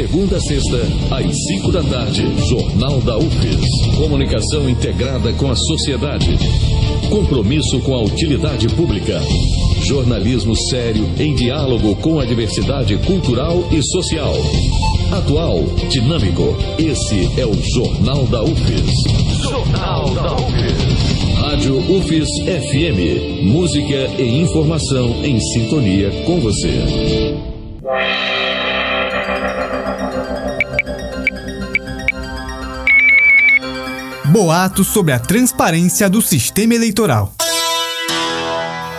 segunda a sexta, às cinco da tarde. Jornal da UFES. Comunicação integrada com a sociedade. Compromisso com a utilidade pública. Jornalismo sério em diálogo com a diversidade cultural e social. Atual, dinâmico. Esse é o Jornal da UFES. Jornal da UFES. Rádio UFES FM. Música e informação em sintonia com você. Boatos sobre a transparência do sistema eleitoral.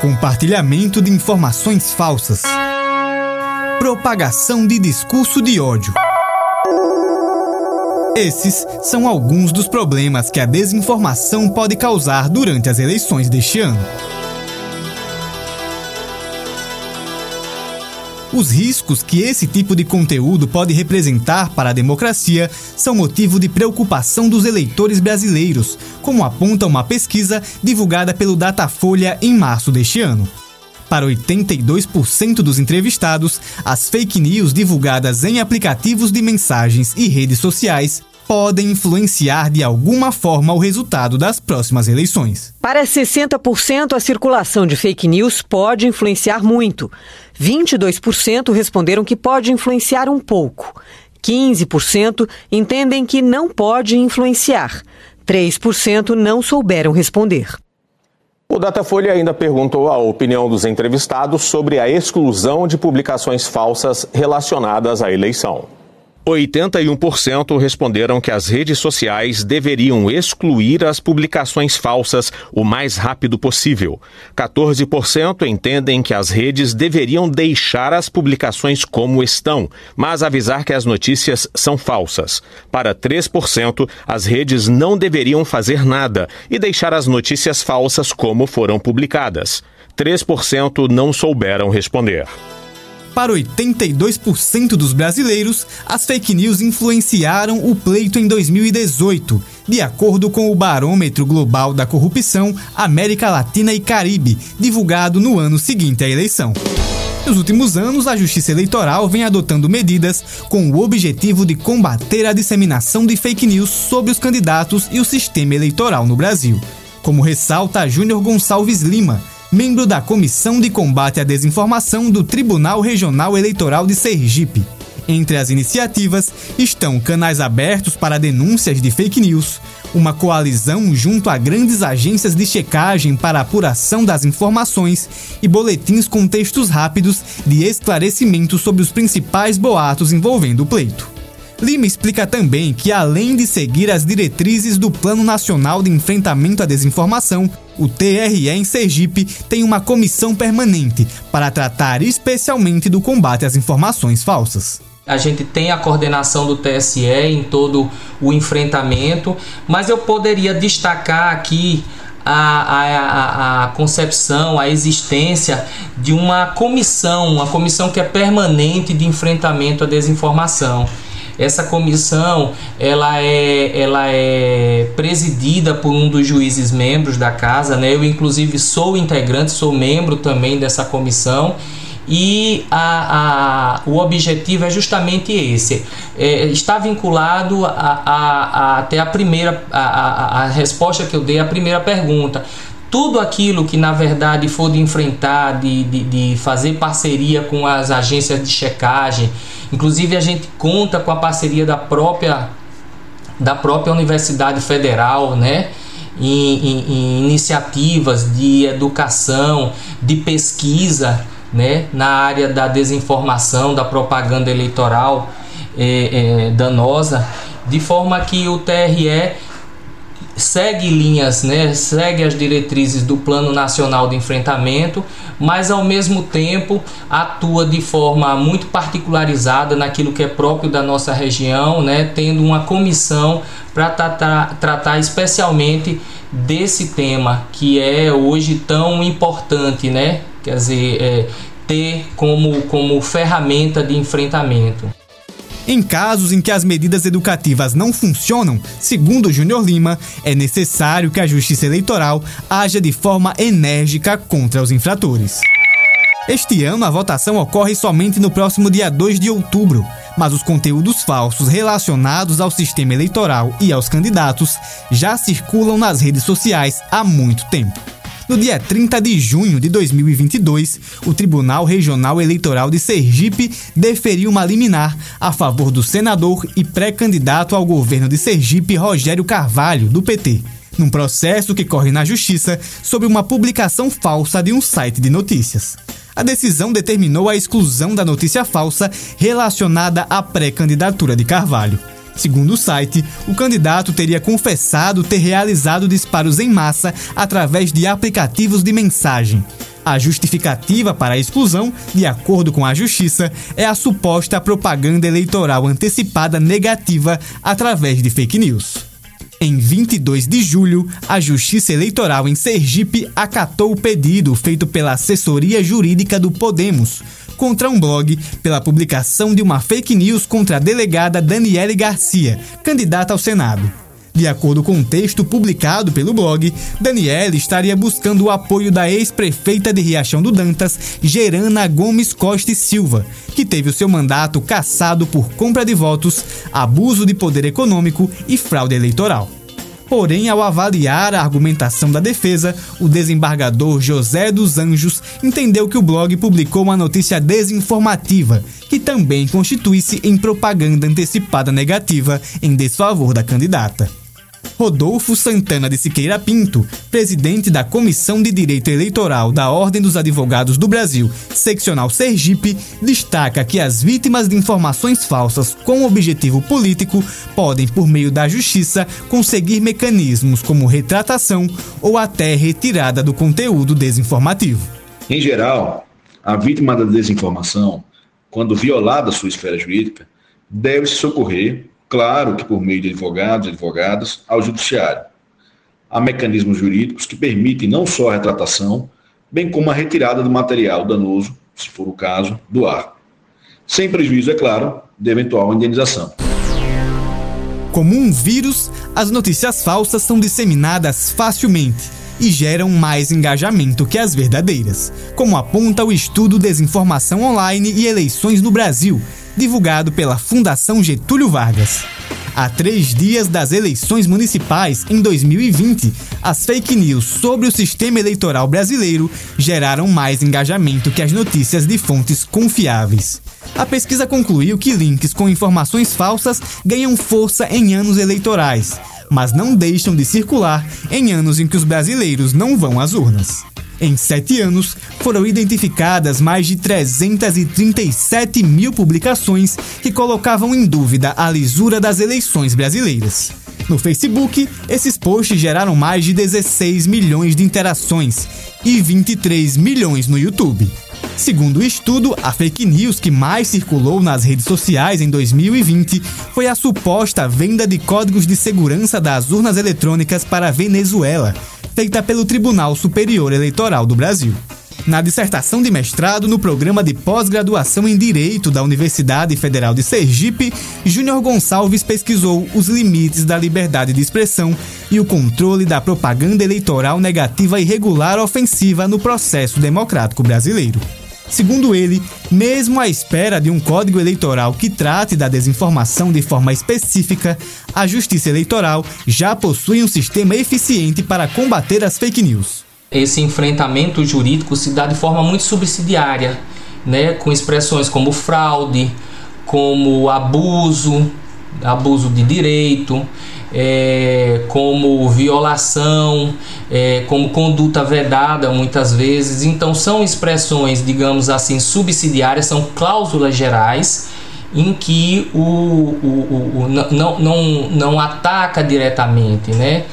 Compartilhamento de informações falsas. Propagação de discurso de ódio. Esses são alguns dos problemas que a desinformação pode causar durante as eleições deste ano. Os riscos que esse tipo de conteúdo pode representar para a democracia são motivo de preocupação dos eleitores brasileiros, como aponta uma pesquisa divulgada pelo Datafolha em março deste ano. Para 82% dos entrevistados, as fake news divulgadas em aplicativos de mensagens e redes sociais podem influenciar de alguma forma o resultado das próximas eleições. Para 60%, a circulação de fake news pode influenciar muito. 22% responderam que pode influenciar um pouco. 15% entendem que não pode influenciar. 3% não souberam responder. O Datafolha ainda perguntou a opinião dos entrevistados sobre a exclusão de publicações falsas relacionadas à eleição. 81% responderam que as redes sociais deveriam excluir as publicações falsas o mais rápido possível. 14% entendem que as redes deveriam deixar as publicações como estão, mas avisar que as notícias são falsas. Para 3%, as redes não deveriam fazer nada e deixar as notícias falsas como foram publicadas. 3% não souberam responder. Para 82% dos brasileiros, as fake news influenciaram o pleito em 2018, de acordo com o Barômetro Global da Corrupção América Latina e Caribe, divulgado no ano seguinte à eleição. Nos últimos anos, a Justiça Eleitoral vem adotando medidas com o objetivo de combater a disseminação de fake news sobre os candidatos e o sistema eleitoral no Brasil. Como ressalta Júnior Gonçalves Lima, membro da Comissão de Combate à Desinformação do Tribunal Regional Eleitoral de Sergipe. Entre as iniciativas estão canais abertos para denúncias de fake news, uma coalizão junto a grandes agências de checagem para apuração das informações e boletins com textos rápidos de esclarecimento sobre os principais boatos envolvendo o pleito. Lima explica também que, além de seguir as diretrizes do Plano Nacional de Enfrentamento à Desinformação, o TRE em Sergipe tem uma comissão permanente para tratar especialmente do combate às informações falsas. A gente tem a coordenação do TSE em todo o enfrentamento, mas eu poderia destacar aqui a, a, a, concepção, a existência de uma comissão, uma comissão que é permanente de enfrentamento à desinformação. Essa comissão ela é, ela é presidida por um dos juízes membros da casa, né? Eu inclusive sou integrante, sou membro também dessa comissão e a, a, o objetivo é justamente esse. É, está vinculado a, a, a, até a primeira a, a, a resposta que eu dei à primeira pergunta tudo aquilo que na verdade for de enfrentar, de, de, de, fazer parceria com as agências de checagem, inclusive a gente conta com a parceria da própria da própria Universidade Federal, né? Em, em, em iniciativas de educação, de pesquisa, né? Na área da desinformação, da propaganda eleitoral é, é, danosa, de forma que o TRE segue linhas, né, segue as diretrizes do Plano Nacional de Enfrentamento, mas ao mesmo tempo atua de forma muito particularizada naquilo que é próprio da nossa região, né, tendo uma comissão para tratar, tratar especialmente desse tema que é hoje tão importante, né, quer dizer, é, ter como, como ferramenta de enfrentamento. Em casos em que as medidas educativas não funcionam, segundo Júnior Lima, é necessário que a Justiça Eleitoral haja de forma enérgica contra os infratores. Este ano, a votação ocorre somente no próximo dia 2 de outubro, mas os conteúdos falsos relacionados ao sistema eleitoral e aos candidatos já circulam nas redes sociais há muito tempo. No dia 30 de junho de 2022, o Tribunal Regional Eleitoral de Sergipe deferiu uma liminar a favor do senador e pré-candidato ao governo de Sergipe, Rogério Carvalho, do PT, num processo que corre na Justiça sobre uma publicação falsa de um site de notícias. A decisão determinou a exclusão da notícia falsa relacionada à pré-candidatura de Carvalho. Segundo o site, o candidato teria confessado ter realizado disparos em massa através de aplicativos de mensagem. A justificativa para a exclusão, de acordo com a Justiça, é a suposta propaganda eleitoral antecipada negativa através de fake news. Em 22 de julho, a Justiça Eleitoral em Sergipe acatou o pedido feito pela assessoria jurídica do Podemos contra um blog pela publicação de uma fake news contra a delegada Daniele Garcia, candidata ao Senado. De acordo com um texto publicado pelo blog, Daniele estaria buscando o apoio da ex-prefeita de Riachão do Dantas, Gerana Gomes Costa e Silva, que teve o seu mandato cassado por compra de votos, abuso de poder econômico e fraude eleitoral. Porém, ao avaliar a argumentação da defesa, o desembargador José dos Anjos entendeu que o blog publicou uma notícia desinformativa, que também constitui-se em propaganda antecipada negativa em desfavor da candidata. Rodolfo Santana de Siqueira Pinto, presidente da Comissão de Direito Eleitoral da Ordem dos Advogados do Brasil, seccional Sergipe, destaca que as vítimas de informações falsas com objetivo político podem, por meio da justiça, conseguir mecanismos como retratação ou até retirada do conteúdo desinformativo. Em geral, a vítima da desinformação, quando violada sua esfera jurídica, deve se socorrer claro que por meio de advogados e advogadas, ao judiciário. Há mecanismos jurídicos que permitem não só a retratação, bem como a retirada do material danoso, se for o caso, do ar. Sem prejuízo, é claro, de eventual indenização. Como um vírus, as notícias falsas são disseminadas facilmente e geram mais engajamento que as verdadeiras, como aponta o estudo Desinformação Online e Eleições no Brasil, divulgado pela Fundação Getúlio Vargas. Há três dias das eleições municipais em 2020, as fake news sobre o sistema eleitoral brasileiro geraram mais engajamento que as notícias de fontes confiáveis. A pesquisa concluiu que links com informações falsas ganham força em anos eleitorais, mas não deixam de circular em anos em que os brasileiros não vão às urnas. Em sete anos, foram identificadas mais de 337 mil publicações que colocavam em dúvida a lisura das eleições brasileiras. No Facebook, esses posts geraram mais de 16 milhões de interações e 23 milhões no YouTube. Segundo o estudo, a fake news que mais circulou nas redes sociais em 2020 foi a suposta venda de códigos de segurança das urnas eletrônicas para a Venezuela, feita pelo Tribunal Superior Eleitoral do Brasil. Na dissertação de mestrado no programa de pós-graduação em Direito da Universidade Federal de Sergipe, Júnior Gonçalves pesquisou os limites da liberdade de expressão e o controle da propaganda eleitoral negativa e irregular ofensiva no processo democrático brasileiro. Segundo ele, mesmo à espera de um código eleitoral que trate da desinformação de forma específica, a Justiça Eleitoral já possui um sistema eficiente para combater as fake news. Esse enfrentamento jurídico se dá de forma muito subsidiária, né, com expressões como fraude, como abuso, abuso de direito, é, como violação, é, como conduta vedada muitas vezes. Então são expressões, digamos assim, subsidiárias, são cláusulas gerais em que o, o, o, o não, não, não ataca diretamente né,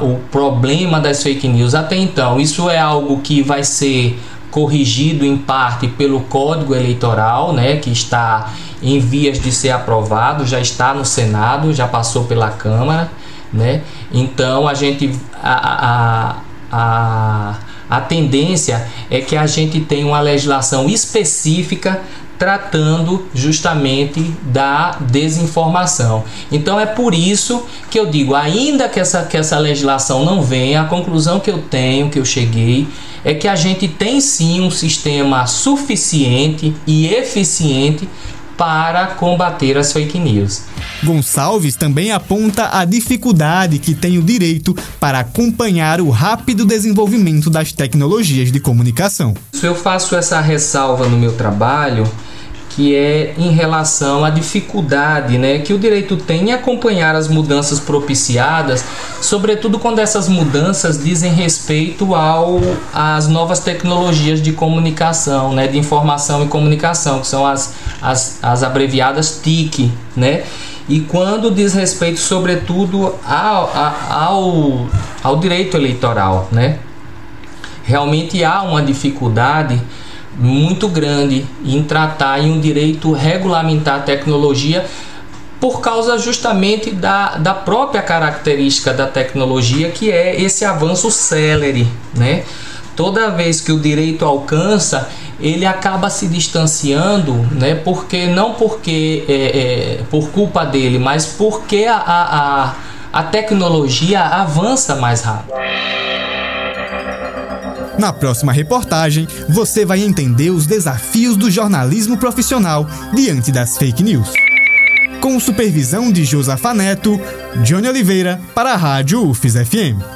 o problema das fake news. Até então, isso é algo que vai ser corrigido em parte pelo Código Eleitoral, né, que está em vias de ser aprovado, já está no Senado, já passou pela Câmara, né? Então a gente a, a, a, a tendência é que a gente tenha uma legislação específica tratando justamente da desinformação. Então é por isso que eu digo, ainda que essa, que essa legislação não venha, a conclusão que eu tenho, que eu cheguei, é que a gente tem sim um sistema suficiente e eficiente para combater as fake news. Gonçalves também aponta a dificuldade que tem o direito para acompanhar o rápido desenvolvimento das tecnologias de comunicação. Eu faço essa ressalva no meu trabalho que é em relação à dificuldade né, que o direito tem em acompanhar as mudanças propiciadas, sobretudo quando essas mudanças dizem respeito ao, às novas tecnologias de comunicação, né, de informação e comunicação, que são as, as, as abreviadas TIC. Né? E quando diz respeito, sobretudo, ao, ao, ao direito eleitoral. Né? Realmente há uma dificuldade muito grande em tratar em um direito regulamentar a tecnologia por causa justamente da, da própria característica da tecnologia que é esse avanço celere, né? Toda vez que o direito alcança, ele acaba se distanciando, né? Porque não porque é, é, por culpa dele, mas porque a, a, a tecnologia avança mais rápido. Na próxima reportagem, você vai entender os desafios do jornalismo profissional diante das fake news. Com supervisão de Josafa Neto, Johnny Oliveira para a Rádio UFES FM.